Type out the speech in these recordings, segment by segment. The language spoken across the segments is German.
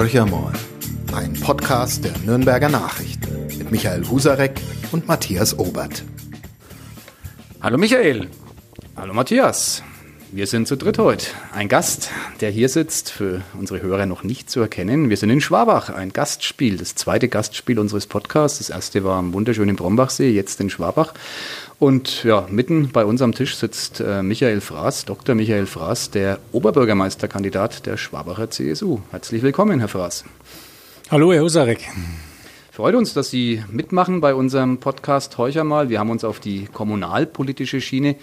Horcher ein Podcast der Nürnberger Nachrichten mit Michael Husarek und Matthias Obert. Hallo Michael. Hallo Matthias. Wir sind zu dritt heute. Ein Gast, der hier sitzt, für unsere Hörer noch nicht zu erkennen. Wir sind in Schwabach, ein Gastspiel, das zweite Gastspiel unseres Podcasts. Das erste war am wunderschönen Brombachsee, jetzt in Schwabach. Und ja, mitten bei uns am Tisch sitzt äh, Michael Fraß, Dr. Michael Fraß, der Oberbürgermeisterkandidat der Schwabacher CSU. Herzlich willkommen, Herr Fraß. Hallo, Herr Husarek. Freut uns, dass Sie mitmachen bei unserem Podcast Heucher mal. Wir haben uns auf die kommunalpolitische Schiene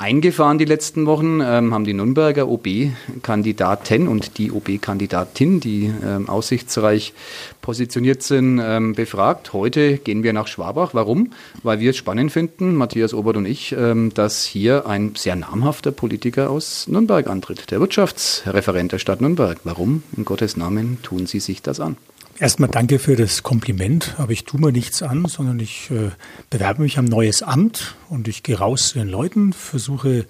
eingefahren die letzten Wochen, ähm, haben die Nürnberger OB-Kandidaten und die OB-Kandidatin, die ähm, aussichtsreich positioniert sind, ähm, befragt. Heute gehen wir nach Schwabach. Warum? Weil wir es spannend finden, Matthias Obert und ich, ähm, dass hier ein sehr namhafter Politiker aus Nürnberg antritt, der Wirtschaftsreferent der Stadt Nürnberg. Warum? In Gottes Namen tun Sie sich das an. Erstmal danke für das Kompliment, aber ich tue mir nichts an, sondern ich äh, bewerbe mich am neues Amt und ich gehe raus zu den Leuten, versuche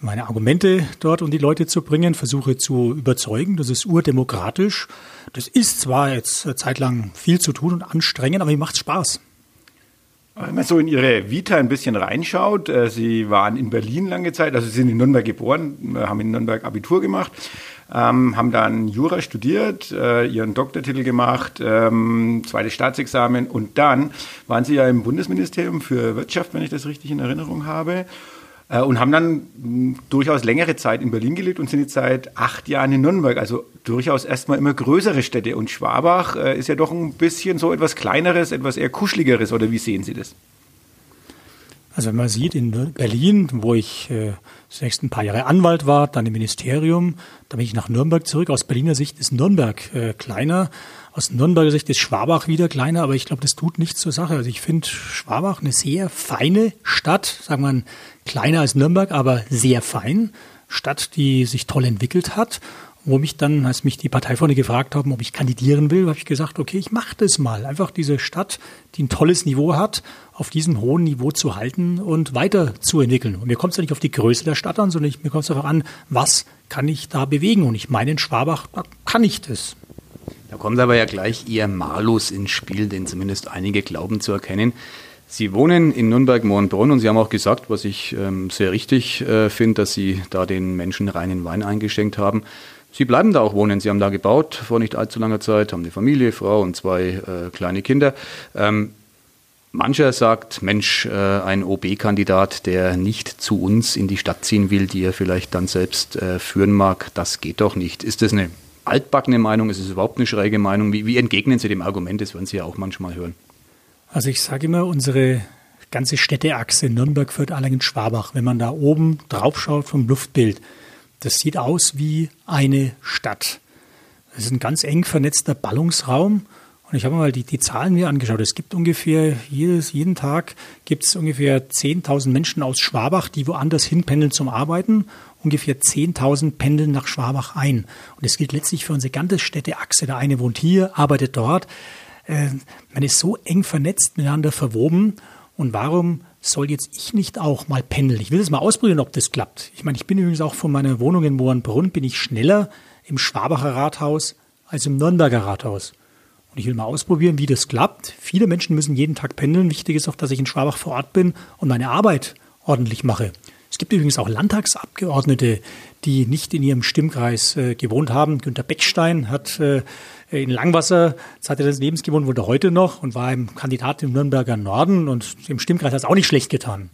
meine Argumente dort um die Leute zu bringen, versuche zu überzeugen. Das ist urdemokratisch. Das ist zwar jetzt zeitlang viel zu tun und anstrengend, aber mir macht Spaß. Wenn man so in Ihre Vita ein bisschen reinschaut, äh, Sie waren in Berlin lange Zeit, also Sie sind in Nürnberg geboren, haben in Nürnberg Abitur gemacht, ähm, haben dann Jura studiert, äh, ihren Doktortitel gemacht, ähm, zweites Staatsexamen und dann waren sie ja im Bundesministerium für Wirtschaft, wenn ich das richtig in Erinnerung habe. Äh, und haben dann mh, durchaus längere Zeit in Berlin gelebt und sind jetzt seit acht Jahren in Nürnberg. Also durchaus erstmal immer größere Städte. Und Schwabach äh, ist ja doch ein bisschen so etwas Kleineres, etwas eher Kuscheligeres. Oder wie sehen Sie das? Also wenn man sieht, in Berlin, wo ich äh, zunächst ein paar Jahre Anwalt war, dann im Ministerium, dann bin ich nach Nürnberg zurück. Aus Berliner Sicht ist Nürnberg äh, kleiner. Aus Nürnberger Sicht ist Schwabach wieder kleiner, aber ich glaube, das tut nichts zur Sache. Also ich finde Schwabach eine sehr feine Stadt, sagen wir kleiner als Nürnberg, aber sehr fein. Stadt, die sich toll entwickelt hat wo mich dann, als mich die Parteifreunde gefragt haben, ob ich kandidieren will, habe ich gesagt, okay, ich mache das mal. Einfach diese Stadt, die ein tolles Niveau hat, auf diesem hohen Niveau zu halten und weiterzuentwickeln. Und mir kommt es ja nicht auf die Größe der Stadt an, sondern ich, mir kommt es einfach an, was kann ich da bewegen? Und ich meine, in Schwabach, da kann ich das. Da kommt aber ja gleich Ihr Malus ins Spiel, den zumindest einige glauben zu erkennen. Sie wohnen in Nürnberg-Mohrenbrunn und Sie haben auch gesagt, was ich ähm, sehr richtig äh, finde, dass Sie da den Menschen reinen Wein eingeschenkt haben. Sie bleiben da auch wohnen. Sie haben da gebaut vor nicht allzu langer Zeit, haben eine Familie, Frau und zwei äh, kleine Kinder. Ähm, mancher sagt, Mensch, äh, ein OB-Kandidat, der nicht zu uns in die Stadt ziehen will, die er vielleicht dann selbst äh, führen mag, das geht doch nicht. Ist das eine altbackene Meinung? Ist es überhaupt eine schräge Meinung? Wie, wie entgegnen Sie dem Argument? Das werden Sie ja auch manchmal hören. Also ich sage immer, unsere ganze Städteachse Nürnberg führt Allingen Schwabach, wenn man da oben drauf schaut vom Luftbild, das sieht aus wie eine Stadt. Das ist ein ganz eng vernetzter Ballungsraum. Und ich habe mal die, die Zahlen mir angeschaut. Es gibt ungefähr jedes, jeden Tag gibt es ungefähr 10.000 Menschen aus Schwabach, die woanders hinpendeln zum Arbeiten. Ungefähr 10.000 pendeln nach Schwabach ein. Und das gilt letztlich für unsere ganze Städteachse. Der eine wohnt hier, arbeitet dort. Äh, man ist so eng vernetzt miteinander verwoben. Und warum soll jetzt ich nicht auch mal pendeln? Ich will es mal ausprobieren, ob das klappt. Ich meine, ich bin übrigens auch von meiner Wohnung in Mohrenbrunn, bin ich schneller im Schwabacher Rathaus als im Nürnberger Rathaus. Und ich will mal ausprobieren, wie das klappt. Viele Menschen müssen jeden Tag pendeln. Wichtig ist auch, dass ich in Schwabach vor Ort bin und meine Arbeit ordentlich mache. Es gibt übrigens auch Landtagsabgeordnete, die nicht in ihrem Stimmkreis äh, gewohnt haben. Günter Beckstein hat äh, in Langwasser, Zeit seines Lebens gewohnt, wohnt er heute noch und war im Kandidat im Nürnberger Norden und im Stimmkreis hat es auch nicht schlecht getan.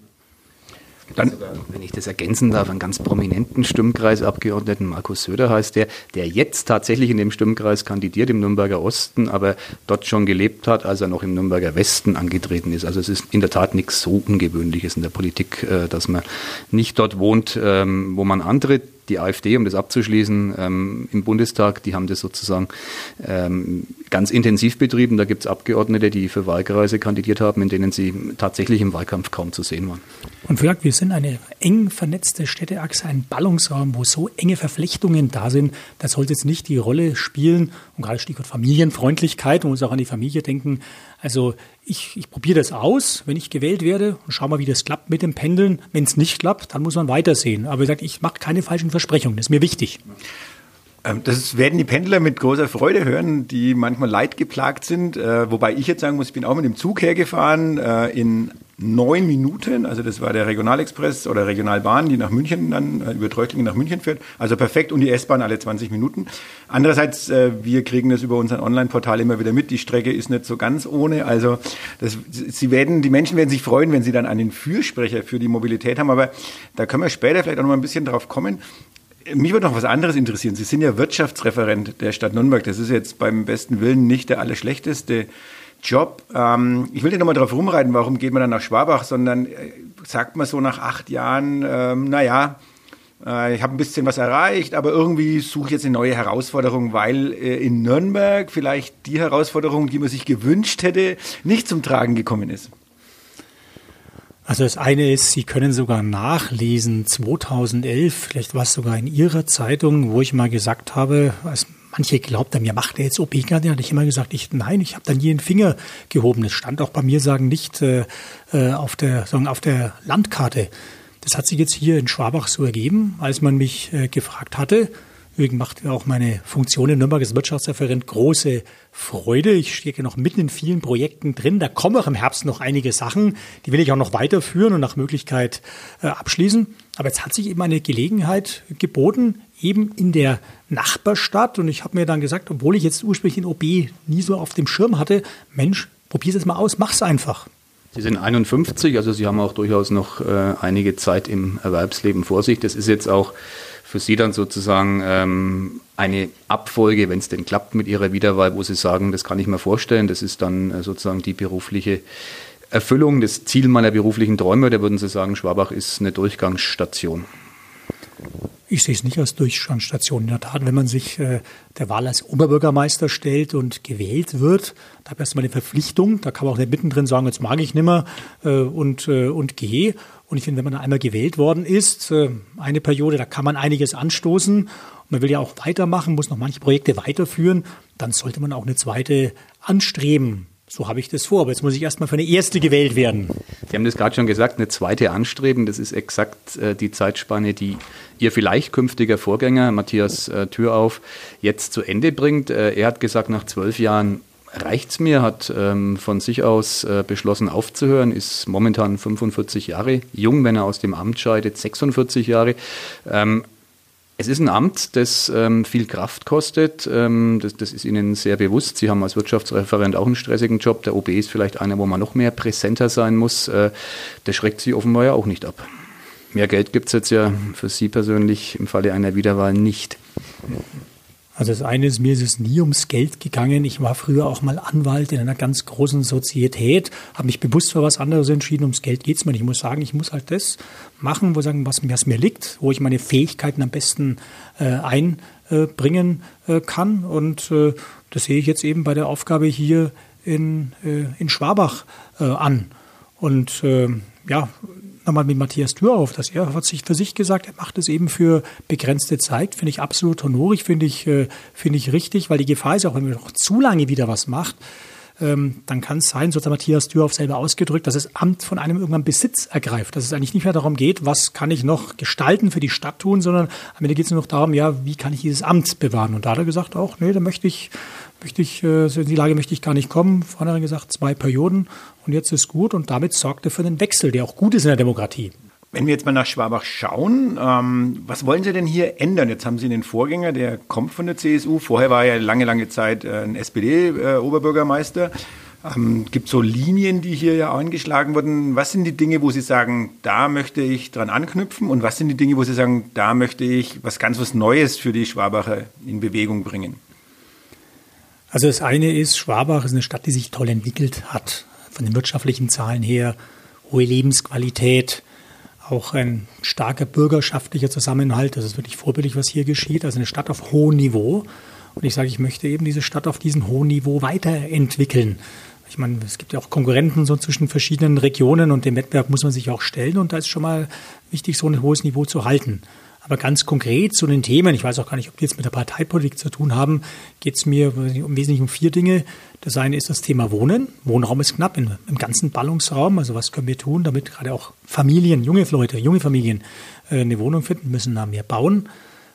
Dann, wenn ich das ergänzen darf, einen ganz prominenten Stimmkreisabgeordneten, Markus Söder heißt der, der jetzt tatsächlich in dem Stimmkreis kandidiert, im Nürnberger Osten, aber dort schon gelebt hat, als er noch im Nürnberger Westen angetreten ist. Also es ist in der Tat nichts so Ungewöhnliches in der Politik, äh, dass man nicht dort wohnt, ähm, wo man antritt die AfD, um das abzuschließen, ähm, im Bundestag, die haben das sozusagen ähm, ganz intensiv betrieben. Da gibt es Abgeordnete, die für Wahlkreise kandidiert haben, in denen sie tatsächlich im Wahlkampf kaum zu sehen waren. Und vielleicht, wir sind eine eng vernetzte Städteachse, ein Ballungsraum, wo so enge Verflechtungen da sind. Das sollte jetzt nicht die Rolle spielen. Und gerade Stichwort Familienfreundlichkeit, man muss auch an die Familie denken. Also ich, ich probiere das aus, wenn ich gewählt werde und schau mal, wie das klappt mit dem Pendeln. Wenn es nicht klappt, dann muss man weitersehen. Aber wie gesagt, ich mache keine falschen Versprechungen. Das ist mir wichtig. Ähm, das werden die Pendler mit großer Freude hören, die manchmal leidgeplagt sind. Äh, wobei ich jetzt sagen muss, ich bin auch mit dem Zug hergefahren äh, in neun Minuten. Also das war der Regionalexpress oder Regionalbahn, die nach München dann äh, über Treuchtlingen nach München fährt. Also perfekt und die S-Bahn alle 20 Minuten. Andererseits, wir kriegen das über unser Online-Portal immer wieder mit. Die Strecke ist nicht so ganz ohne. Also das, sie werden, die Menschen werden sich freuen, wenn sie dann einen Fürsprecher für die Mobilität haben. Aber da können wir später vielleicht auch noch mal ein bisschen drauf kommen. Mich würde noch was anderes interessieren. Sie sind ja Wirtschaftsreferent der Stadt Nürnberg. Das ist jetzt beim besten Willen nicht der allerschlechteste Job. Ähm, ich will nicht nochmal drauf rumreiten, warum geht man dann nach Schwabach, sondern äh, sagt man so nach acht Jahren, ähm, naja, äh, ich habe ein bisschen was erreicht, aber irgendwie suche ich jetzt eine neue Herausforderung, weil äh, in Nürnberg vielleicht die Herausforderung, die man sich gewünscht hätte, nicht zum Tragen gekommen ist. Also das eine ist, Sie können sogar nachlesen, 2011, vielleicht war es sogar in Ihrer Zeitung, wo ich mal gesagt habe, als manche glaubt haben, ja, macht er jetzt OP gerade? hatte ich immer gesagt, ich, nein, ich habe dann nie den Finger gehoben. Es stand auch bei mir, sagen, nicht äh, äh, auf, der, sagen, auf der Landkarte. Das hat sich jetzt hier in Schwabach so ergeben, als man mich äh, gefragt hatte, Deswegen macht mir auch meine Funktion in Nürnberg als Wirtschaftsreferent große Freude. Ich stecke noch mitten in vielen Projekten drin. Da kommen auch im Herbst noch einige Sachen. Die will ich auch noch weiterführen und nach Möglichkeit äh, abschließen. Aber jetzt hat sich eben eine Gelegenheit geboten, eben in der Nachbarstadt. Und ich habe mir dann gesagt, obwohl ich jetzt ursprünglich in OB nie so auf dem Schirm hatte, Mensch, probier's jetzt mal aus, mach's einfach. Sie sind 51, also Sie haben auch durchaus noch äh, einige Zeit im Erwerbsleben vor sich. Das ist jetzt auch für Sie dann sozusagen ähm, eine Abfolge, wenn es denn klappt mit Ihrer Wiederwahl, wo Sie sagen, das kann ich mir vorstellen, das ist dann äh, sozusagen die berufliche Erfüllung, das Ziel meiner beruflichen Träume, da würden Sie sagen, Schwabach ist eine Durchgangsstation. Ich sehe es nicht als Durchgangsstation. In der Tat, wenn man sich äh, der Wahl als Oberbürgermeister stellt und gewählt wird, da hat man erstmal eine Verpflichtung. Da kann man auch nicht mittendrin sagen, jetzt mag ich nimmer äh, und, äh, und gehe. Und ich finde, wenn man einmal gewählt worden ist, äh, eine Periode, da kann man einiges anstoßen. Man will ja auch weitermachen, muss noch manche Projekte weiterführen. Dann sollte man auch eine zweite anstreben. So habe ich das vor. Aber jetzt muss ich erstmal für eine erste gewählt werden. Sie haben das gerade schon gesagt, eine zweite anstreben. Das ist exakt äh, die Zeitspanne, die Ihr vielleicht künftiger Vorgänger, Matthias äh, Türauf, jetzt zu Ende bringt. Er hat gesagt, nach zwölf Jahren reicht's mir, hat ähm, von sich aus äh, beschlossen aufzuhören, ist momentan 45 Jahre jung, wenn er aus dem Amt scheidet, 46 Jahre. Ähm, es ist ein Amt, das ähm, viel Kraft kostet. Ähm, das, das, ist Ihnen sehr bewusst. Sie haben als Wirtschaftsreferent auch einen stressigen Job. Der OB ist vielleicht einer, wo man noch mehr präsenter sein muss. Äh, der schreckt Sie offenbar ja auch nicht ab. Mehr Geld gibt es jetzt ja für Sie persönlich im Falle einer Wiederwahl nicht. Also das eine ist, mir ist es nie ums Geld gegangen. Ich war früher auch mal Anwalt in einer ganz großen Sozietät, habe mich bewusst für was anderes entschieden. Ums Geld geht's mir nicht. Ich muss sagen, ich muss halt das machen, wo sagen, was, was mir liegt, wo ich meine Fähigkeiten am besten äh, einbringen äh, kann. Und äh, das sehe ich jetzt eben bei der Aufgabe hier in, äh, in Schwabach äh, an. Und äh, ja, nochmal mit Matthias Tür auf, dass er hat sich für sich gesagt, er macht es eben für begrenzte Zeit, finde ich absolut honorig, finde ich, äh, finde ich richtig, weil die Gefahr ist auch, wenn man noch zu lange wieder was macht, ähm, dann kann es sein, so hat Matthias Dürhoff selber ausgedrückt, dass das Amt von einem irgendwann Besitz ergreift, dass es eigentlich nicht mehr darum geht, was kann ich noch gestalten für die Stadt tun, sondern am Ende geht es nur noch darum, ja, wie kann ich dieses Amt bewahren? Und da hat er gesagt, auch, nee, da möchte ich, möchte ich, äh, in die Lage möchte ich gar nicht kommen. Vorhin hat er gesagt, zwei Perioden und jetzt ist gut und damit sorgt er für einen Wechsel, der auch gut ist in der Demokratie. Wenn wir jetzt mal nach Schwabach schauen, ähm, was wollen Sie denn hier ändern? Jetzt haben Sie einen Vorgänger, der kommt von der CSU. Vorher war er lange, lange Zeit äh, ein SPD-Oberbürgermeister. Äh, ähm, gibt so Linien, die hier ja eingeschlagen wurden. Was sind die Dinge, wo Sie sagen, da möchte ich dran anknüpfen? Und was sind die Dinge, wo Sie sagen, da möchte ich was ganz was Neues für die Schwabacher in Bewegung bringen? Also das eine ist, Schwabach ist eine Stadt, die sich toll entwickelt hat von den wirtschaftlichen Zahlen her, hohe Lebensqualität, auch ein starker bürgerschaftlicher Zusammenhalt. Das ist wirklich vorbildlich, was hier geschieht. Also eine Stadt auf hohem Niveau. Und ich sage, ich möchte eben diese Stadt auf diesem hohen Niveau weiterentwickeln. Ich meine, es gibt ja auch Konkurrenten so zwischen verschiedenen Regionen und dem Wettbewerb muss man sich auch stellen. Und da ist schon mal wichtig, so ein hohes Niveau zu halten. Aber ganz konkret zu den Themen, ich weiß auch gar nicht, ob die jetzt mit der Parteipolitik zu tun haben, geht es mir im Wesentlichen um vier Dinge. Das eine ist das Thema Wohnen. Wohnraum ist knapp im, ganzen Ballungsraum. Also was können wir tun, damit gerade auch Familien, junge Leute, junge Familien äh, eine Wohnung finden, müssen da mehr bauen.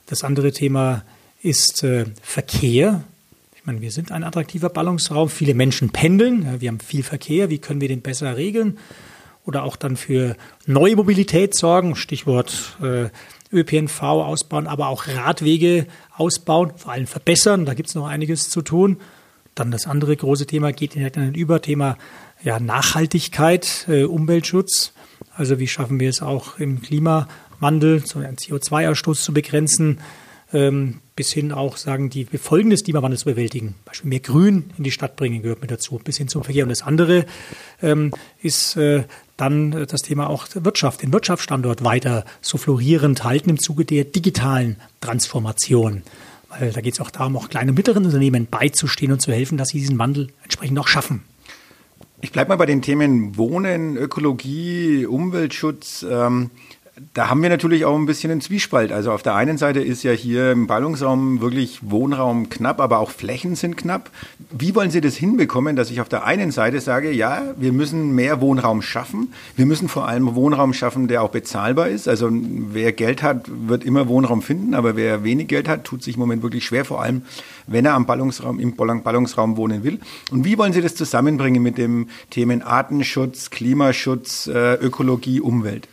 Das andere Thema ist äh, Verkehr. Ich meine, wir sind ein attraktiver Ballungsraum. Viele Menschen pendeln. Wir haben viel Verkehr. Wie können wir den besser regeln? Oder auch dann für neue Mobilität sorgen. Stichwort äh, ÖPNV ausbauen, aber auch Radwege ausbauen, vor allem verbessern. Da gibt es noch einiges zu tun. Dann das andere große Thema geht in ein Überthema ja, Nachhaltigkeit, äh, Umweltschutz. Also wie schaffen wir es auch im Klimawandel, so einen CO2-Ausstoß zu begrenzen, ähm, bis hin auch sagen, die Folgen des Klimawandels zu bewältigen. Beispiel mehr Grün in die Stadt bringen gehört mit dazu, bis hin zum Verkehr. Und das andere ähm, ist äh, dann das Thema auch Wirtschaft, den Wirtschaftsstandort weiter so florierend halten im Zuge der digitalen Transformation. Weil da geht es auch darum, auch kleinen und mittleren Unternehmen beizustehen und zu helfen, dass sie diesen Wandel entsprechend auch schaffen. Ich bleibe mal bei den Themen Wohnen, Ökologie, Umweltschutz. Ähm, da haben wir natürlich auch ein bisschen einen Zwiespalt. Also auf der einen Seite ist ja hier im Ballungsraum wirklich Wohnraum knapp, aber auch Flächen sind knapp. Wie wollen Sie das hinbekommen, dass ich auf der einen Seite sage, ja, wir müssen mehr Wohnraum schaffen. Wir müssen vor allem Wohnraum schaffen, der auch bezahlbar ist. Also wer Geld hat, wird immer Wohnraum finden, aber wer wenig Geld hat, tut sich im Moment wirklich schwer, vor allem wenn er am Ballungsraum, im Ballungsraum wohnen will. Und wie wollen Sie das zusammenbringen mit dem Themen Artenschutz, Klimaschutz, äh, Ökologie, Umwelt?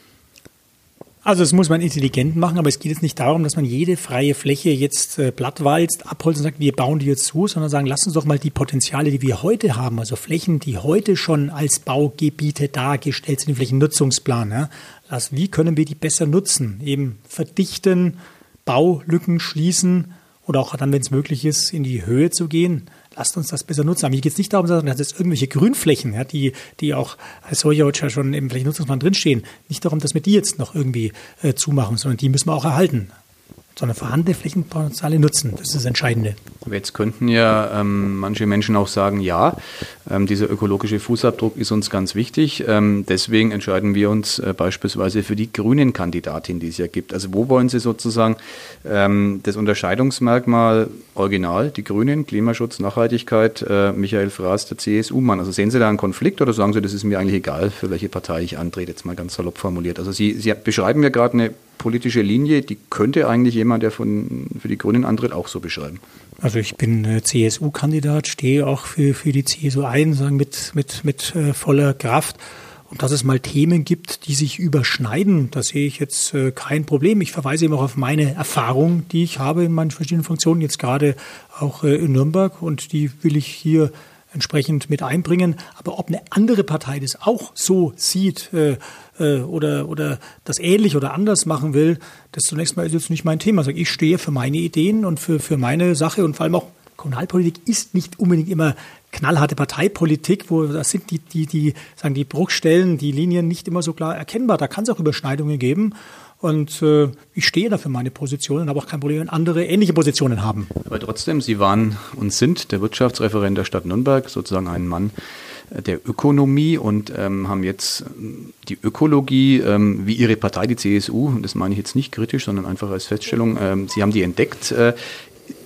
Also das muss man intelligent machen, aber es geht jetzt nicht darum, dass man jede freie Fläche jetzt äh, plattwalzt, abholzt und sagt, wir bauen die jetzt zu, sondern sagen, lass uns doch mal die Potenziale, die wir heute haben, also Flächen, die heute schon als Baugebiete dargestellt sind, im Flächennutzungsplan, ja, lass, wie können wir die besser nutzen? Eben verdichten, Baulücken schließen oder auch dann, wenn es möglich ist, in die Höhe zu gehen lasst uns das besser nutzen. Aber hier geht es nicht darum, dass es irgendwelche Grünflächen, ja, die, die auch als solche schon im Flächennutzungsplan drinstehen, nicht darum, dass wir die jetzt noch irgendwie äh, zumachen, sondern die müssen wir auch erhalten sondern vorhandene Flächenpotenziale nutzen. Das ist das Entscheidende. Aber jetzt könnten ja ähm, manche Menschen auch sagen, ja, ähm, dieser ökologische Fußabdruck ist uns ganz wichtig. Ähm, deswegen entscheiden wir uns äh, beispielsweise für die grünen Kandidatin, die es ja gibt. Also wo wollen Sie sozusagen ähm, das Unterscheidungsmerkmal Original, die Grünen, Klimaschutz, Nachhaltigkeit, äh, Michael Fraß, der CSU-Mann. Also sehen Sie da einen Konflikt oder sagen Sie, das ist mir eigentlich egal, für welche Partei ich antrete, jetzt mal ganz salopp formuliert. Also Sie, Sie beschreiben ja gerade eine politische Linie, die könnte eigentlich jemand, der von, für die Grünen antritt, auch so beschreiben. Also ich bin äh, CSU-Kandidat, stehe auch für, für die CSU ein, sagen mit, mit, mit äh, voller Kraft. Und dass es mal Themen gibt, die sich überschneiden, da sehe ich jetzt äh, kein Problem. Ich verweise eben auch auf meine Erfahrung, die ich habe in meinen verschiedenen Funktionen, jetzt gerade auch in Nürnberg. Und die will ich hier entsprechend mit einbringen. Aber ob eine andere Partei das auch so sieht äh, äh, oder, oder das ähnlich oder anders machen will, das zunächst mal ist jetzt nicht mein Thema. Also ich stehe für meine Ideen und für, für meine Sache und vor allem auch Kommunalpolitik ist nicht unbedingt immer knallharte Parteipolitik, wo das sind die, die, die, sagen die Bruchstellen, die Linien nicht immer so klar erkennbar. Da kann es auch Überschneidungen geben. Und äh, ich stehe da für meine Position und habe auch kein Problem, wenn andere ähnliche Positionen haben. Aber trotzdem, Sie waren und sind der Wirtschaftsreferent der Stadt Nürnberg, sozusagen ein Mann der Ökonomie und ähm, haben jetzt ähm, die Ökologie, ähm, wie Ihre Partei, die CSU, und das meine ich jetzt nicht kritisch, sondern einfach als Feststellung, ähm, Sie haben die entdeckt. Äh,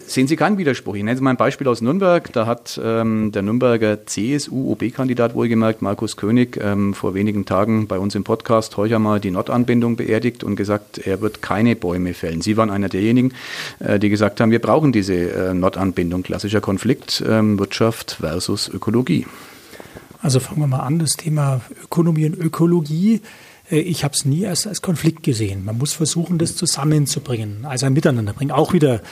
sehen Sie keinen Widerspruch. Ich nenne mal ein Beispiel aus Nürnberg. Da hat ähm, der Nürnberger CSU-OB-Kandidat wohlgemerkt, Markus König, ähm, vor wenigen Tagen bei uns im Podcast heuer mal die Nord-Anbindung beerdigt und gesagt, er wird keine Bäume fällen. Sie waren einer derjenigen, äh, die gesagt haben, wir brauchen diese äh, Nord-Anbindung. Klassischer Konflikt, ähm, Wirtschaft versus Ökologie. Also fangen wir mal an, das Thema Ökonomie und Ökologie äh, ich habe es nie als, als Konflikt gesehen. Man muss versuchen, das zusammenzubringen, also ein Miteinander bringen. Auch wieder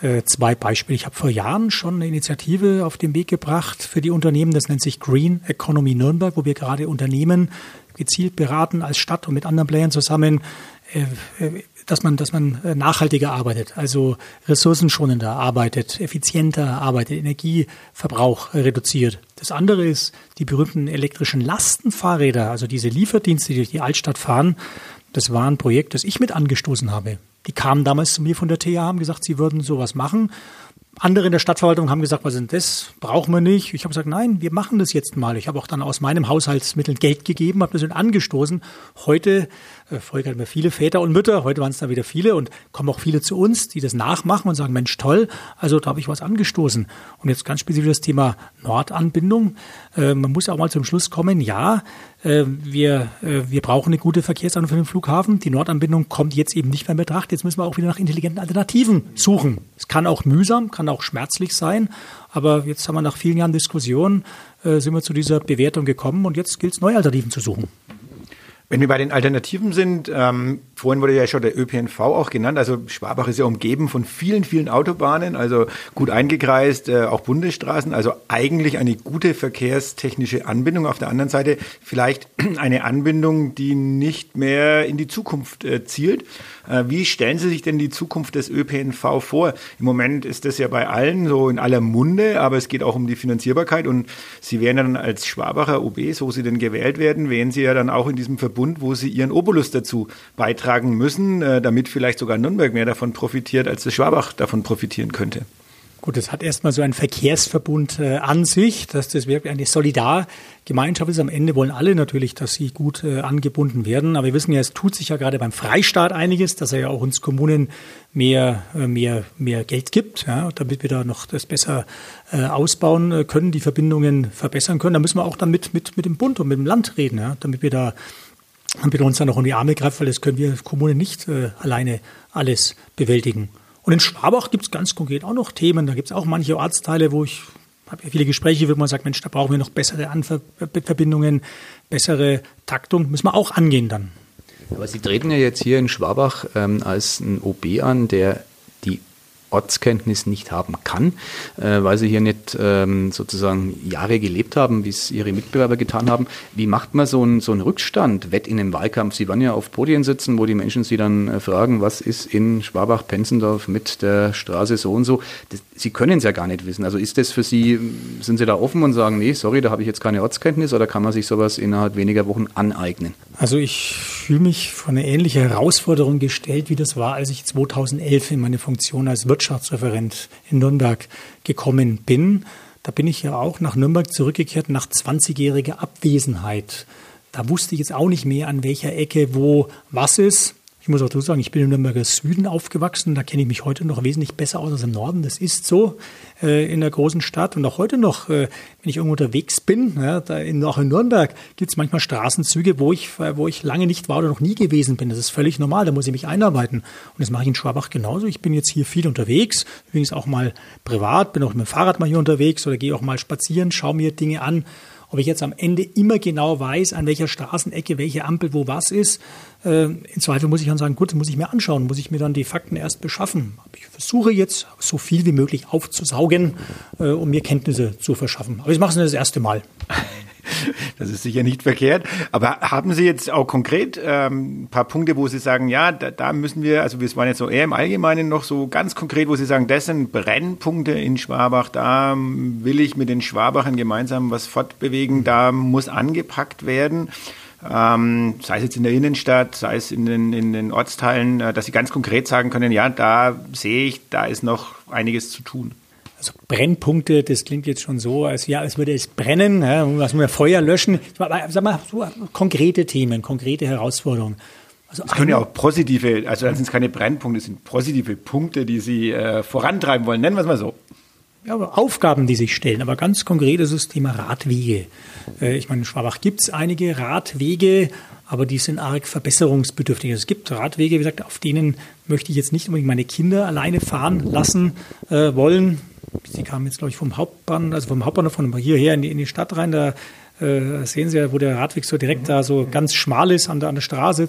äh, zwei Beispiele. Ich habe vor Jahren schon eine Initiative auf den Weg gebracht für die Unternehmen. Das nennt sich Green Economy Nürnberg, wo wir gerade Unternehmen gezielt beraten als Stadt und mit anderen Playern zusammen, äh, dass man, dass man nachhaltiger arbeitet, also ressourcenschonender arbeitet, effizienter arbeitet, Energieverbrauch reduziert. Das andere ist die berühmten elektrischen Lastenfahrräder, also diese Lieferdienste, die durch die Altstadt fahren. Das war ein Projekt, das ich mit angestoßen habe. Die kamen damals zu mir von der TH, haben gesagt, sie würden sowas machen. Andere in der Stadtverwaltung haben gesagt, was sind das? Brauchen wir nicht. Ich habe gesagt, nein, wir machen das jetzt mal. Ich habe auch dann aus meinem Haushaltsmitteln Geld gegeben, habe das angestoßen. Heute Früher hatten wir viele Väter und Mütter, heute waren es dann wieder viele und kommen auch viele zu uns, die das nachmachen und sagen, Mensch, toll, also da habe ich was angestoßen. Und jetzt ganz spezifisch das Thema Nordanbindung. Äh, man muss auch mal zum Schluss kommen, ja, äh, wir, äh, wir brauchen eine gute Verkehrsanbindung für den Flughafen. Die Nordanbindung kommt jetzt eben nicht mehr in Betracht. Jetzt müssen wir auch wieder nach intelligenten Alternativen suchen. Es kann auch mühsam, kann auch schmerzlich sein, aber jetzt haben wir nach vielen Jahren Diskussion, äh, sind wir zu dieser Bewertung gekommen und jetzt gilt es, neue Alternativen zu suchen. Wenn wir bei den Alternativen sind, ähm, vorhin wurde ja schon der ÖPNV auch genannt. Also Schwabach ist ja umgeben von vielen, vielen Autobahnen, also gut eingekreist, äh, auch Bundesstraßen. Also eigentlich eine gute verkehrstechnische Anbindung. Auf der anderen Seite vielleicht eine Anbindung, die nicht mehr in die Zukunft äh, zielt. Äh, wie stellen Sie sich denn die Zukunft des ÖPNV vor? Im Moment ist das ja bei allen so in aller Munde, aber es geht auch um die Finanzierbarkeit. Und Sie wären dann als Schwabacher OB, so Sie denn gewählt werden, wären Sie ja dann auch in diesem Verbund Bund, wo sie ihren Obolus dazu beitragen müssen, äh, damit vielleicht sogar Nürnberg mehr davon profitiert, als das Schwabach davon profitieren könnte. Gut, das hat erstmal so ein Verkehrsverbund äh, an sich, dass das wirklich eine Solidargemeinschaft ist. Am Ende wollen alle natürlich, dass sie gut äh, angebunden werden. Aber wir wissen ja, es tut sich ja gerade beim Freistaat einiges, dass er ja auch uns Kommunen mehr, äh, mehr, mehr Geld gibt, ja, damit wir da noch das besser äh, ausbauen äh, können, die Verbindungen verbessern können. Da müssen wir auch dann mit, mit, mit dem Bund und mit dem Land reden, ja, damit wir da und bitte uns dann noch in die Arme greifen, weil das können wir Kommunen nicht äh, alleine alles bewältigen. Und in Schwabach gibt es ganz konkret auch noch Themen. Da gibt es auch manche Ortsteile, wo ich habe ja viele Gespräche, wo man sagt, Mensch, da brauchen wir noch bessere Anverbindungen, bessere Taktung. Müssen wir auch angehen dann. Aber Sie treten ja jetzt hier in Schwabach ähm, als ein OB an, der Ortskenntnis nicht haben kann, äh, weil sie hier nicht ähm, sozusagen Jahre gelebt haben, wie es ihre Mitbewerber getan haben. Wie macht man so einen, so einen Rückstand, wett in einem Wahlkampf? Sie werden ja auf Podien sitzen, wo die Menschen sie dann äh, fragen, was ist in Schwabach-Penzendorf mit der Straße so und so. Das, sie können es ja gar nicht wissen. Also ist das für Sie, sind Sie da offen und sagen, nee, sorry, da habe ich jetzt keine Ortskenntnis oder kann man sich sowas innerhalb weniger Wochen aneignen? Also ich fühle mich vor eine ähnliche Herausforderung gestellt, wie das war, als ich 2011 in meine Funktion als Wirtschafts Wirtschaftsreferent in Nürnberg gekommen bin. Da bin ich ja auch nach Nürnberg zurückgekehrt nach 20-jähriger Abwesenheit. Da wusste ich jetzt auch nicht mehr, an welcher Ecke wo was ist. Ich muss auch dazu sagen, ich bin im Nürnberger Süden aufgewachsen. Da kenne ich mich heute noch wesentlich besser aus als im Norden. Das ist so äh, in der großen Stadt. Und auch heute noch, äh, wenn ich irgendwo unterwegs bin, ja, da in, auch in Nürnberg, gibt es manchmal Straßenzüge, wo ich, wo ich lange nicht war oder noch nie gewesen bin. Das ist völlig normal. Da muss ich mich einarbeiten. Und das mache ich in Schwabach genauso. Ich bin jetzt hier viel unterwegs. Übrigens auch mal privat, bin auch mit dem Fahrrad mal hier unterwegs oder gehe auch mal spazieren, schaue mir Dinge an ob ich jetzt am Ende immer genau weiß, an welcher Straßenecke welche Ampel wo was ist, äh, im Zweifel muss ich dann sagen, gut, muss ich mir anschauen, muss ich mir dann die Fakten erst beschaffen. Ich versuche jetzt so viel wie möglich aufzusaugen, äh, um mir Kenntnisse zu verschaffen. Aber ich mache es das erste Mal. Das ist sicher nicht verkehrt. Aber haben Sie jetzt auch konkret ähm, ein paar Punkte, wo Sie sagen, ja, da, da müssen wir, also wir waren jetzt so eher im Allgemeinen noch so ganz konkret, wo Sie sagen, das sind Brennpunkte in Schwabach, da will ich mit den Schwabachern gemeinsam was fortbewegen, da muss angepackt werden. Ähm, sei es jetzt in der Innenstadt, sei es in den, in den Ortsteilen, äh, dass Sie ganz konkret sagen können, ja, da sehe ich, da ist noch einiges zu tun. Also Brennpunkte, das klingt jetzt schon so, als ja, als würde es brennen, ja, was wir Feuer löschen. Sag mal, so konkrete Themen, konkrete Herausforderungen. Also das können ja auch positive, also das sind keine Brennpunkte, das sind positive Punkte, die Sie äh, vorantreiben wollen. Nennen wir es mal so. Ja, Aufgaben, die sich stellen. Aber ganz konkret ist das Thema Radwege. Äh, ich meine, in Schwabach gibt es einige Radwege, aber die sind arg verbesserungsbedürftig. Es gibt Radwege, wie gesagt, auf denen möchte ich jetzt nicht unbedingt meine Kinder alleine fahren lassen äh, wollen. Sie kamen jetzt, glaube ich, vom Hauptbahnhof, also vom Hauptbahnhof von hierher in die, in die Stadt rein. Da äh, sehen Sie ja, wo der Radweg so direkt da so ganz schmal ist an der, an der Straße,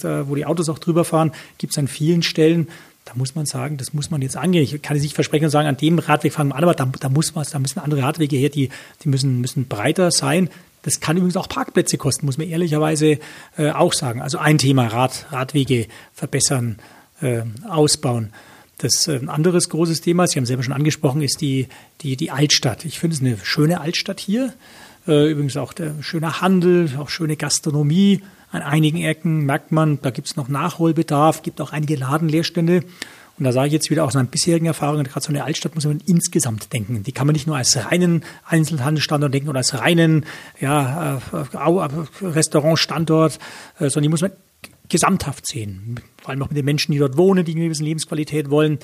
da, wo die Autos auch drüber fahren, gibt es an vielen Stellen. Da muss man sagen, das muss man jetzt angehen. Ich kann nicht versprechen und sagen, an dem Radweg fahren wir an, aber da, da muss man, da müssen andere Radwege her, die, die müssen, müssen breiter sein. Das kann übrigens auch Parkplätze kosten, muss man ehrlicherweise äh, auch sagen. Also ein Thema Rad, Radwege verbessern, äh, ausbauen. Das äh, anderes großes Thema, Sie haben selber schon angesprochen, ist die, die, die Altstadt. Ich finde es eine schöne Altstadt hier. Äh, übrigens auch der schöne Handel, auch schöne Gastronomie. An einigen Ecken merkt man, da gibt es noch Nachholbedarf, gibt auch einige Ladenleerstände. Und da sage ich jetzt wieder aus meinen bisherigen Erfahrungen, gerade so eine Altstadt muss man insgesamt denken. Die kann man nicht nur als reinen Einzelhandelsstandort denken oder als reinen ja, äh, Restaurantstandort, äh, sondern die muss man gesamthaft sehen. Vor allem auch mit den Menschen, die dort wohnen, die eine gewisse Lebensqualität wollen,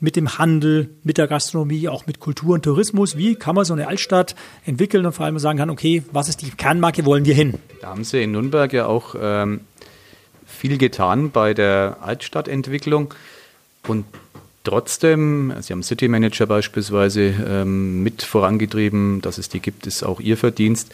mit dem Handel, mit der Gastronomie, auch mit Kultur und Tourismus. Wie kann man so eine Altstadt entwickeln und vor allem sagen kann, okay, was ist die Kernmarke, wollen wir hin? Da haben Sie in Nürnberg ja auch ähm, viel getan bei der Altstadtentwicklung. Und Trotzdem, Sie haben City Manager beispielsweise ähm, mit vorangetrieben, dass es die gibt, ist auch Ihr Verdienst.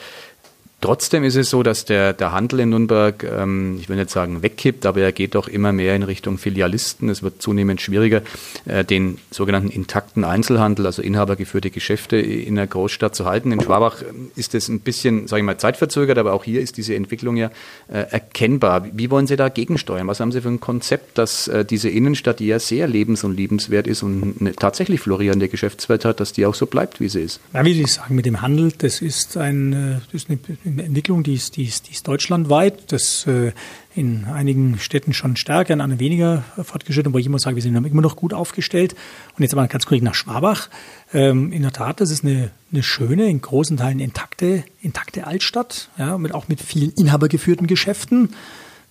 Trotzdem ist es so, dass der, der Handel in Nürnberg, ähm, ich will nicht sagen wegkippt, aber er geht doch immer mehr in Richtung Filialisten. Es wird zunehmend schwieriger, äh, den sogenannten intakten Einzelhandel, also inhabergeführte Geschäfte in der Großstadt zu halten. In Schwabach ähm, ist es ein bisschen, sage ich mal, zeitverzögert, aber auch hier ist diese Entwicklung ja äh, erkennbar. Wie wollen Sie da gegensteuern? Was haben Sie für ein Konzept, dass äh, diese Innenstadt, die ja sehr lebens- und liebenswert ist und eine tatsächlich florierende Geschäftswelt hat, dass die auch so bleibt, wie sie ist? Ja, wie Sie sagen, mit dem Handel, das ist, ein, äh, das ist eine Entwicklung, die ist, die ist, die ist deutschlandweit. Das äh, in einigen Städten schon stärker, in anderen weniger fortgeschritten, wo ich immer sage, wir sind immer noch gut aufgestellt. Und jetzt aber ganz kurz nach Schwabach. Ähm, in der Tat, das ist eine, eine schöne, in großen Teilen intakte, intakte Altstadt, ja, mit, auch mit vielen inhabergeführten Geschäften.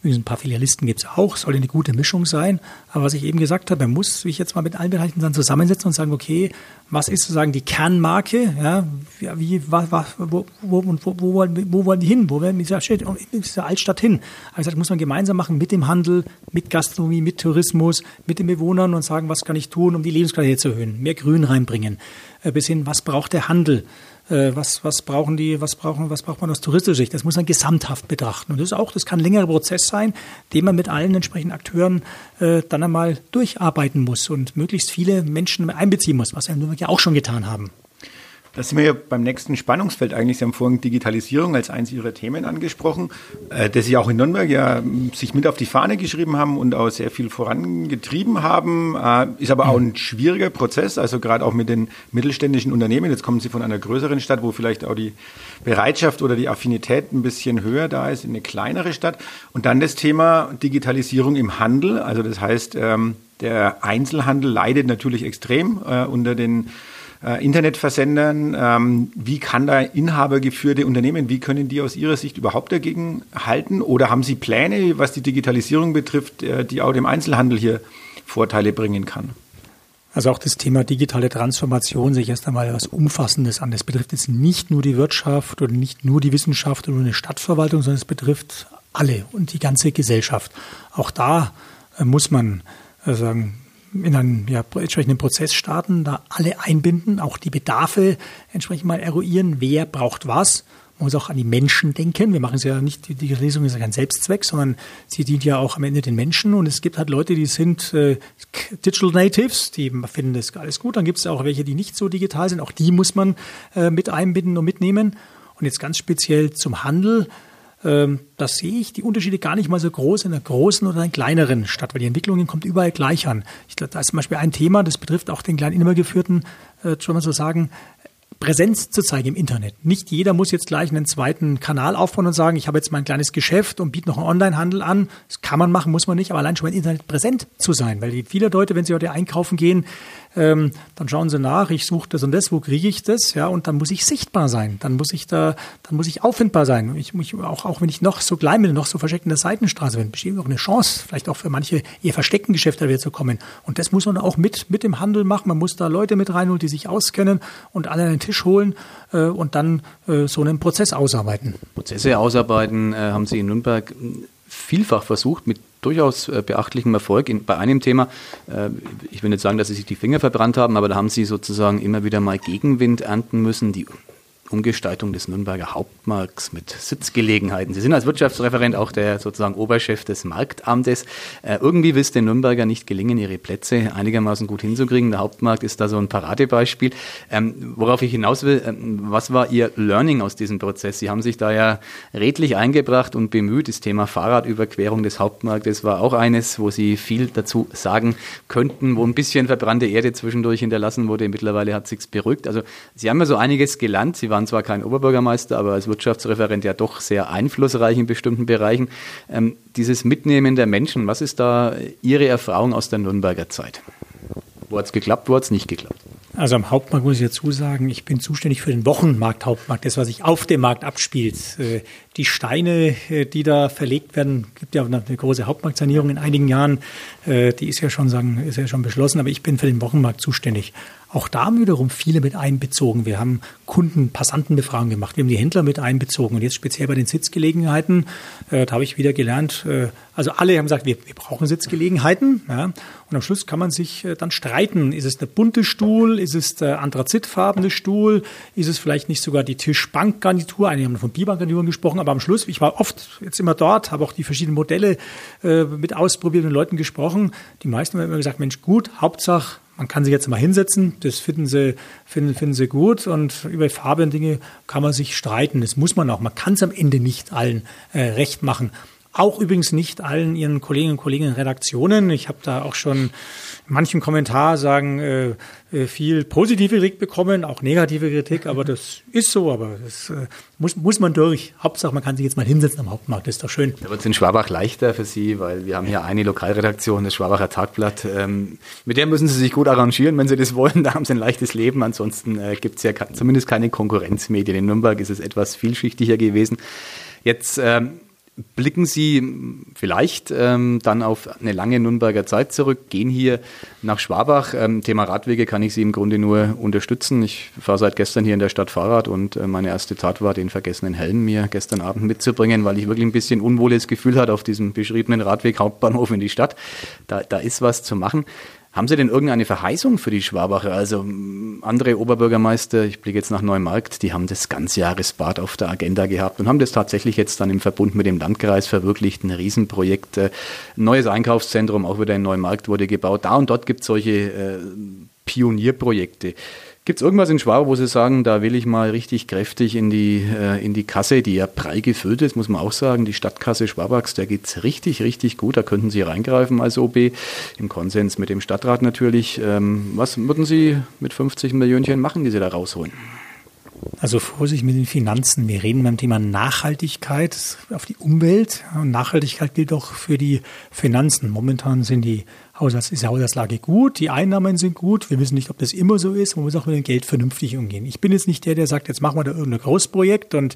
Ein paar Filialisten gibt es auch, soll eine gute Mischung sein. Aber was ich eben gesagt habe, man muss sich jetzt mal mit allen Bereichen dann zusammensetzen und sagen, okay, was ist sozusagen die Kernmarke? Ja, wie, was, wo, wo, wo, wo, wollen, wo wollen die hin? Wo werden dieser, dieser Altstadt hin? Also das muss man gemeinsam machen mit dem Handel, mit Gastronomie, mit Tourismus, mit den Bewohnern und sagen, was kann ich tun, um die Lebensqualität zu erhöhen, mehr Grün reinbringen, äh, bis hin, was braucht der Handel? Äh, was, was brauchen die, was brauchen, was braucht man aus touristischer Sicht? Das muss man gesamthaft betrachten. Und das ist auch, das kann ein längerer Prozess sein, den man mit allen entsprechenden Akteuren äh, dann einmal durcharbeiten muss und möglichst viele Menschen einbeziehen muss, was wir ja auch schon getan haben. Da sind wir ja beim nächsten Spannungsfeld eigentlich. Sie haben vorhin Digitalisierung als eins Ihrer Themen angesprochen, äh, das Sie auch in Nürnberg ja ähm, sich mit auf die Fahne geschrieben haben und auch sehr viel vorangetrieben haben. Äh, ist aber auch ein schwieriger Prozess, also gerade auch mit den mittelständischen Unternehmen. Jetzt kommen Sie von einer größeren Stadt, wo vielleicht auch die Bereitschaft oder die Affinität ein bisschen höher da ist, in eine kleinere Stadt. Und dann das Thema Digitalisierung im Handel. Also das heißt, ähm, der Einzelhandel leidet natürlich extrem äh, unter den äh, Internetversendern. Ähm, wie kann da inhabergeführte Unternehmen, wie können die aus Ihrer Sicht überhaupt dagegen halten? Oder haben Sie Pläne, was die Digitalisierung betrifft, äh, die auch dem Einzelhandel hier Vorteile bringen kann? Also auch das Thema digitale Transformation sich erst einmal etwas Umfassendes an. Das betrifft jetzt nicht nur die Wirtschaft oder nicht nur die Wissenschaft oder eine Stadtverwaltung, sondern es betrifft alle und die ganze Gesellschaft. Auch da äh, muss man äh, sagen, in einen ja, entsprechenden Prozess starten, da alle einbinden, auch die Bedarfe entsprechend mal eruieren, wer braucht was. Man muss auch an die Menschen denken. Wir machen es ja nicht, die Digitalisierung ist ja kein Selbstzweck, sondern sie dient ja auch am Ende den Menschen. Und es gibt halt Leute, die sind äh, Digital Natives, die finden das alles gut. Dann gibt es auch welche, die nicht so digital sind. Auch die muss man äh, mit einbinden und mitnehmen. Und jetzt ganz speziell zum Handel ähm, da sehe ich die Unterschiede gar nicht mal so groß in einer großen oder einer kleineren Stadt, weil die Entwicklungen kommt überall gleich an. Ich glaube, da ist zum Beispiel ein Thema, das betrifft auch den kleinen inhabergeführten, äh, schon mal so sagen, Präsenz zu zeigen im Internet. Nicht jeder muss jetzt gleich einen zweiten Kanal aufbauen und sagen, ich habe jetzt mein kleines Geschäft und biete noch einen Onlinehandel an. Das kann man machen, muss man nicht, aber allein schon im Internet präsent zu sein, weil viele Leute, wenn sie heute einkaufen gehen, ähm, dann schauen sie nach, ich suche das und das, wo kriege ich das, ja, und dann muss ich sichtbar sein, dann muss ich da, dann muss ich auffindbar sein. Ich, ich, auch, auch wenn ich noch so klein bin, noch so versteckt in der Seitenstraße bin, besteht auch eine Chance, vielleicht auch für manche eher versteckten Geschäfte wieder zu kommen. Und das muss man auch mit, mit dem Handel machen. Man muss da Leute mit reinholen, die sich auskennen und alle an den Tisch holen äh, und dann äh, so einen Prozess ausarbeiten. Prozesse ausarbeiten äh, haben Sie in Nürnberg vielfach versucht mit durchaus äh, beachtlichem Erfolg in, bei einem Thema. Äh, ich will nicht sagen, dass sie sich die Finger verbrannt haben, aber da haben sie sozusagen immer wieder mal Gegenwind ernten müssen. Die Umgestaltung des Nürnberger Hauptmarkts mit Sitzgelegenheiten. Sie sind als Wirtschaftsreferent auch der sozusagen Oberchef des Marktamtes. Äh, irgendwie will es den Nürnberger nicht gelingen, ihre Plätze einigermaßen gut hinzukriegen. Der Hauptmarkt ist da so ein Paradebeispiel. Ähm, worauf ich hinaus will, ähm, was war Ihr Learning aus diesem Prozess? Sie haben sich da ja redlich eingebracht und bemüht. Das Thema Fahrradüberquerung des Hauptmarktes war auch eines, wo Sie viel dazu sagen könnten, wo ein bisschen verbrannte Erde zwischendurch hinterlassen wurde. Mittlerweile hat sich's beruhigt. Also Sie haben ja so einiges gelernt. Sie waren waren zwar kein Oberbürgermeister, aber als Wirtschaftsreferent ja doch sehr einflussreich in bestimmten Bereichen. Ähm, dieses Mitnehmen der Menschen, was ist da Ihre Erfahrung aus der Nürnberger Zeit? Wo hat es geklappt, wo hat es nicht geklappt? Also am Hauptmarkt muss ich dazu sagen, ich bin zuständig für den Wochenmarkt Hauptmarkt, das, was sich auf dem Markt abspielt. Die Steine, äh, die da verlegt werden, gibt ja eine große Hauptmarktsanierung in einigen Jahren, äh, die ist ja schon sagen, ist ja schon beschlossen, aber ich bin für den Wochenmarkt zuständig. Auch da haben wiederum viele mit einbezogen. Wir haben Kunden, Passantenbefragungen gemacht. Wir haben die Händler mit einbezogen. Und jetzt speziell bei den Sitzgelegenheiten, äh, da habe ich wieder gelernt, also alle haben gesagt, wir, wir brauchen Sitzgelegenheiten. Ja. Und am Schluss kann man sich dann streiten. Ist es der bunte Stuhl? Ist es der anthrazitfarbene Stuhl? Ist es vielleicht nicht sogar die Tischbankgarnitur? Einige haben von Bibankgarnituren gesprochen, aber am Schluss, ich war oft jetzt immer dort, habe auch die verschiedenen Modelle äh, mit ausprobiert und Leuten gesprochen. Die meisten haben immer gesagt, Mensch, gut, Hauptsache man kann sich jetzt mal hinsetzen, das finden sie, finden, finden sie gut und über Farbe und Dinge kann man sich streiten. Das muss man auch. Man kann es am Ende nicht allen äh, recht machen. Auch übrigens nicht allen ihren Kolleginnen und Kollegen in Redaktionen. Ich habe da auch schon in manchem Kommentar sagen, äh, äh, viel positive Kritik bekommen, auch negative Kritik, aber das ist so, aber das äh, muss, muss man durch. Hauptsache, man kann sich jetzt mal hinsetzen am Hauptmarkt, das ist doch schön. Da wird es in Schwabach leichter für Sie, weil wir haben hier eine Lokalredaktion, das Schwabacher Tagblatt. Ähm, mit der müssen Sie sich gut arrangieren, wenn Sie das wollen. Da haben Sie ein leichtes Leben. Ansonsten äh, gibt es ja zumindest keine Konkurrenzmedien. In Nürnberg ist es etwas vielschichtiger gewesen. Jetzt ähm, blicken Sie vielleicht ähm, dann auf eine lange Nürnberger Zeit zurück, gehen hier nach Schwabach. Ähm, Thema Radwege kann ich Sie im Grunde nur unterstützen. Ich fahre seit gestern hier in der Stadt Fahrrad und äh, meine erste Tat war, den vergessenen Helm mir gestern Abend mitzubringen, weil ich wirklich ein bisschen unwohles Gefühl hatte auf diesem beschriebenen Radweg Hauptbahnhof in die Stadt. Da, da ist was zu machen. Haben Sie denn irgendeine Verheißung für die Schwabacher? Also andere Oberbürgermeister, ich blicke jetzt nach Neumarkt, die haben das Ganzjahresbad auf der Agenda gehabt und haben das tatsächlich jetzt dann im Verbund mit dem Landkreis verwirklicht. Ein Riesenprojekt, ein äh, neues Einkaufszentrum, auch wieder in Neumarkt wurde gebaut. Da und dort gibt es solche äh, Pionierprojekte. Gibt es irgendwas in Schwabach, wo Sie sagen, da will ich mal richtig kräftig in die, äh, in die Kasse, die ja prall gefüllt ist, muss man auch sagen, die Stadtkasse Schwabachs, da geht es richtig, richtig gut. Da könnten Sie reingreifen als OB, im Konsens mit dem Stadtrat natürlich. Ähm, was würden Sie mit 50 Millionen machen, die Sie da rausholen? Also Vorsicht mit den Finanzen. Wir reden beim Thema Nachhaltigkeit auf die Umwelt. Und Nachhaltigkeit gilt auch für die Finanzen. Momentan sind die Haushalts, ist die Haushaltslage gut, die Einnahmen sind gut. Wir wissen nicht, ob das immer so ist. Man muss auch mit dem Geld vernünftig umgehen. Ich bin jetzt nicht der, der sagt, jetzt machen wir da irgendein Großprojekt und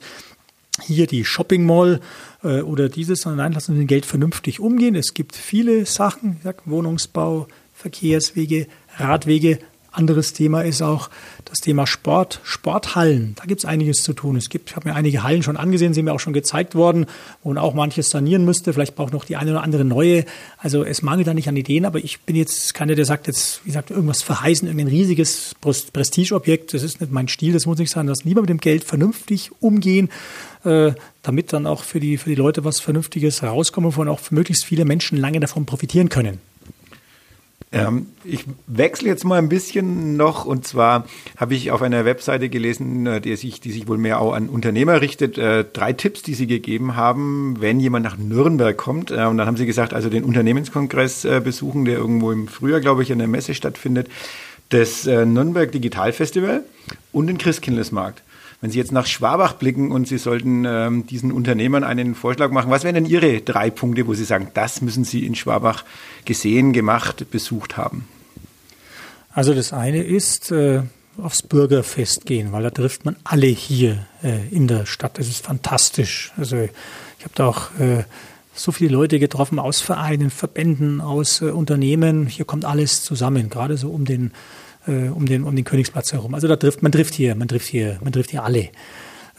hier die Shopping Mall äh, oder dieses, sondern nein, lassen wir mit dem Geld vernünftig umgehen. Es gibt viele Sachen, ich sag, Wohnungsbau, Verkehrswege, Radwege, anderes Thema ist auch das Thema Sport, Sporthallen. Da gibt es einiges zu tun. Es gibt, ich habe mir einige Hallen schon angesehen, sind mir auch schon gezeigt worden, wo man auch manches sanieren müsste. Vielleicht braucht noch die eine oder andere neue. Also es mangelt da nicht an Ideen, aber ich bin jetzt keiner, der sagt jetzt, wie gesagt, irgendwas verheißen, irgendein riesiges Prestigeobjekt. Das ist nicht mein Stil, das muss ich sagen. Lass lieber mit dem Geld vernünftig umgehen, äh, damit dann auch für die, für die Leute was Vernünftiges rauskommt, wovon auch möglichst viele Menschen lange davon profitieren können. Ähm, ich wechsle jetzt mal ein bisschen noch und zwar habe ich auf einer Webseite gelesen, äh, die sich, die sich wohl mehr auch an Unternehmer richtet, äh, drei Tipps, die Sie gegeben haben, wenn jemand nach Nürnberg kommt. Äh, und dann haben Sie gesagt, also den Unternehmenskongress äh, besuchen, der irgendwo im Frühjahr, glaube ich, in der Messe stattfindet, das äh, Nürnberg Digital Festival und den Christkindlesmarkt. Wenn Sie jetzt nach Schwabach blicken und Sie sollten ähm, diesen Unternehmern einen Vorschlag machen, was wären denn Ihre drei Punkte, wo Sie sagen, das müssen Sie in Schwabach gesehen, gemacht, besucht haben? Also das eine ist äh, aufs Bürgerfest gehen, weil da trifft man alle hier äh, in der Stadt. Das ist fantastisch. Also ich habe da auch äh, so viele Leute getroffen aus Vereinen, Verbänden, aus äh, Unternehmen. Hier kommt alles zusammen, gerade so um den äh, um, den, um den Königsplatz herum. Also da trifft, man trifft hier, man trifft hier, man trifft hier alle.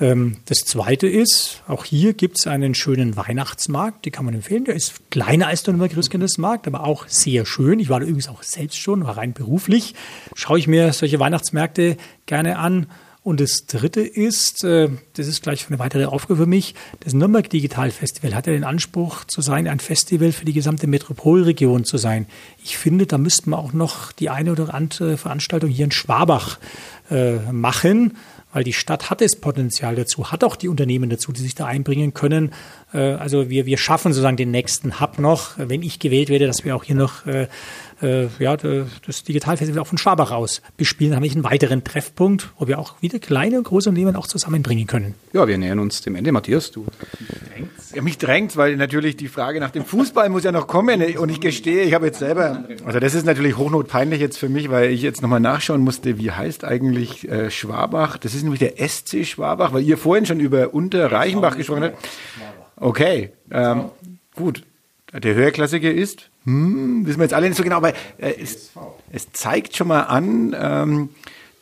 Ähm, das zweite ist, auch hier gibt es einen schönen Weihnachtsmarkt, die kann man empfehlen. Der ist kleiner als der Nürnberg Christkindlesmarkt, aber auch sehr schön. Ich war da übrigens auch selbst schon, war rein beruflich. Schaue ich mir solche Weihnachtsmärkte gerne an. Und das Dritte ist, äh, das ist gleich eine weitere Aufgabe für mich, das Nürnberg Digital Festival hat ja den Anspruch zu sein, ein Festival für die gesamte Metropolregion zu sein. Ich finde, da müssten wir auch noch die eine oder andere Veranstaltung hier in Schwabach äh, machen weil die Stadt hat das Potenzial dazu, hat auch die Unternehmen dazu, die sich da einbringen können. Äh, also wir, wir schaffen sozusagen den nächsten Hub noch, wenn ich gewählt werde, dass wir auch hier noch äh, äh, ja, das Digitalfestival auch von Schwabach aus bespielen. Dann habe ich einen weiteren Treffpunkt, wo wir auch wieder kleine und große Unternehmen auch zusammenbringen können. Ja, wir nähern uns dem Ende. Matthias, du drängst. Ja, mich drängt, weil natürlich die Frage nach dem Fußball muss ja noch kommen. Und ich gestehe, ich habe jetzt selber, also das ist natürlich hochnotpeinlich jetzt für mich, weil ich jetzt nochmal nachschauen musste, wie heißt eigentlich äh, Schwabach? Das ist nämlich der SC Schwabach, weil ihr vorhin schon über Unterreichenbach gesprochen habt. Okay, ähm, gut. Der Höherklassiker ist, hm, wissen wir jetzt alle nicht so genau, aber äh, es, es, zeigt schon mal an, ähm,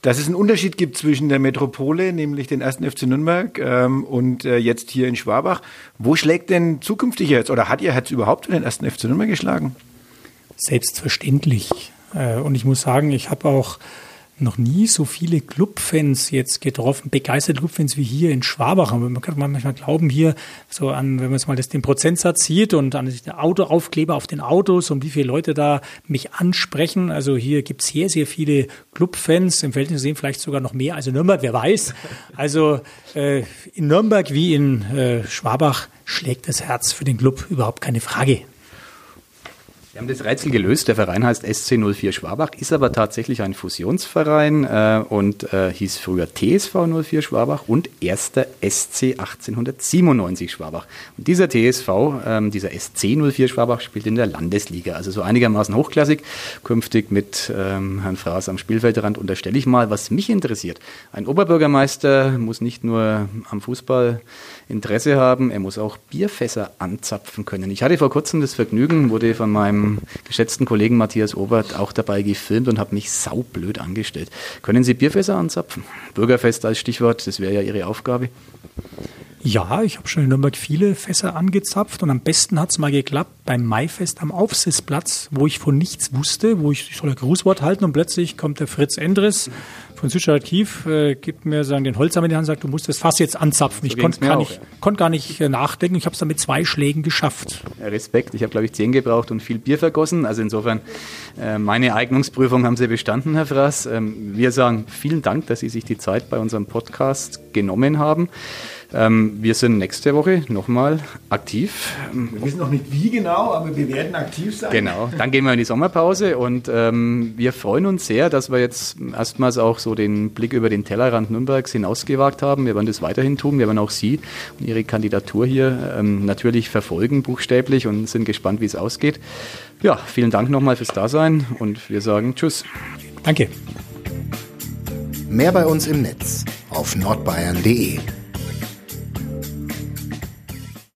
dass es einen Unterschied gibt zwischen der Metropole, nämlich den ersten FC Nürnberg, ähm, und äh, jetzt hier in Schwabach. Wo schlägt denn zukünftig jetzt, oder hat ihr Herz überhaupt für den ersten FC Nürnberg geschlagen? Selbstverständlich. Äh, und ich muss sagen, ich habe auch noch nie so viele Clubfans jetzt getroffen, begeisterte Clubfans wie hier in Schwabach. Man kann manchmal glauben, hier so an, wenn man es mal das, den Prozentsatz sieht und an der Autoaufkleber auf den Autos und wie viele Leute da mich ansprechen. Also hier gibt es sehr, sehr viele Clubfans, im Verhältnis sehen vielleicht sogar noch mehr als in Nürnberg, wer weiß. Also äh, in Nürnberg wie in äh, Schwabach schlägt das Herz für den Club überhaupt keine Frage. Wir haben das Rätsel gelöst. Der Verein heißt SC04 Schwabach, ist aber tatsächlich ein Fusionsverein äh, und äh, hieß früher TSV 04 Schwabach und erster SC 1897 Schwabach. Und dieser TSV, ähm, dieser SC 04 Schwabach, spielt in der Landesliga, also so einigermaßen hochklassig. Künftig mit ähm, Herrn Fraß am Spielfeldrand unterstelle ich mal, was mich interessiert. Ein Oberbürgermeister muss nicht nur am Fußball Interesse haben, er muss auch Bierfässer anzapfen können. Ich hatte vor kurzem das Vergnügen, wurde von meinem geschätzten Kollegen Matthias Obert auch dabei gefilmt und habe mich saublöd angestellt. Können Sie Bierfässer anzapfen? Bürgerfest als Stichwort, das wäre ja Ihre Aufgabe. Ja, ich habe schon in Nürnberg viele Fässer angezapft und am besten hat es mal geklappt beim Maifest am Aufsitzplatz, wo ich von nichts wusste, wo ich, ich soll ein Grußwort halten und plötzlich kommt der Fritz Endres von Südstadt Kief, äh, gibt mir sagen, den Holzhammer in die Hand und sagt, du musst das Fass jetzt anzapfen. So ich konnte ja. konnt gar nicht äh, nachdenken, ich habe es dann mit zwei Schlägen geschafft. Respekt, ich habe glaube ich zehn gebraucht und viel Bier vergossen, also insofern äh, meine Eignungsprüfung haben Sie bestanden, Herr Fraß. Ähm, wir sagen vielen Dank, dass Sie sich die Zeit bei unserem Podcast genommen haben. Ähm, wir sind nächste Woche nochmal aktiv. Wir wissen noch nicht wie genau, aber wir werden aktiv sein. Genau, dann gehen wir in die Sommerpause und ähm, wir freuen uns sehr, dass wir jetzt erstmals auch so den Blick über den Tellerrand Nürnbergs hinausgewagt haben. Wir werden das weiterhin tun. Wir werden auch Sie und Ihre Kandidatur hier ähm, natürlich verfolgen, buchstäblich, und sind gespannt, wie es ausgeht. Ja, vielen Dank nochmal fürs Dasein und wir sagen Tschüss. Danke. Mehr bei uns im Netz auf nordbayern.de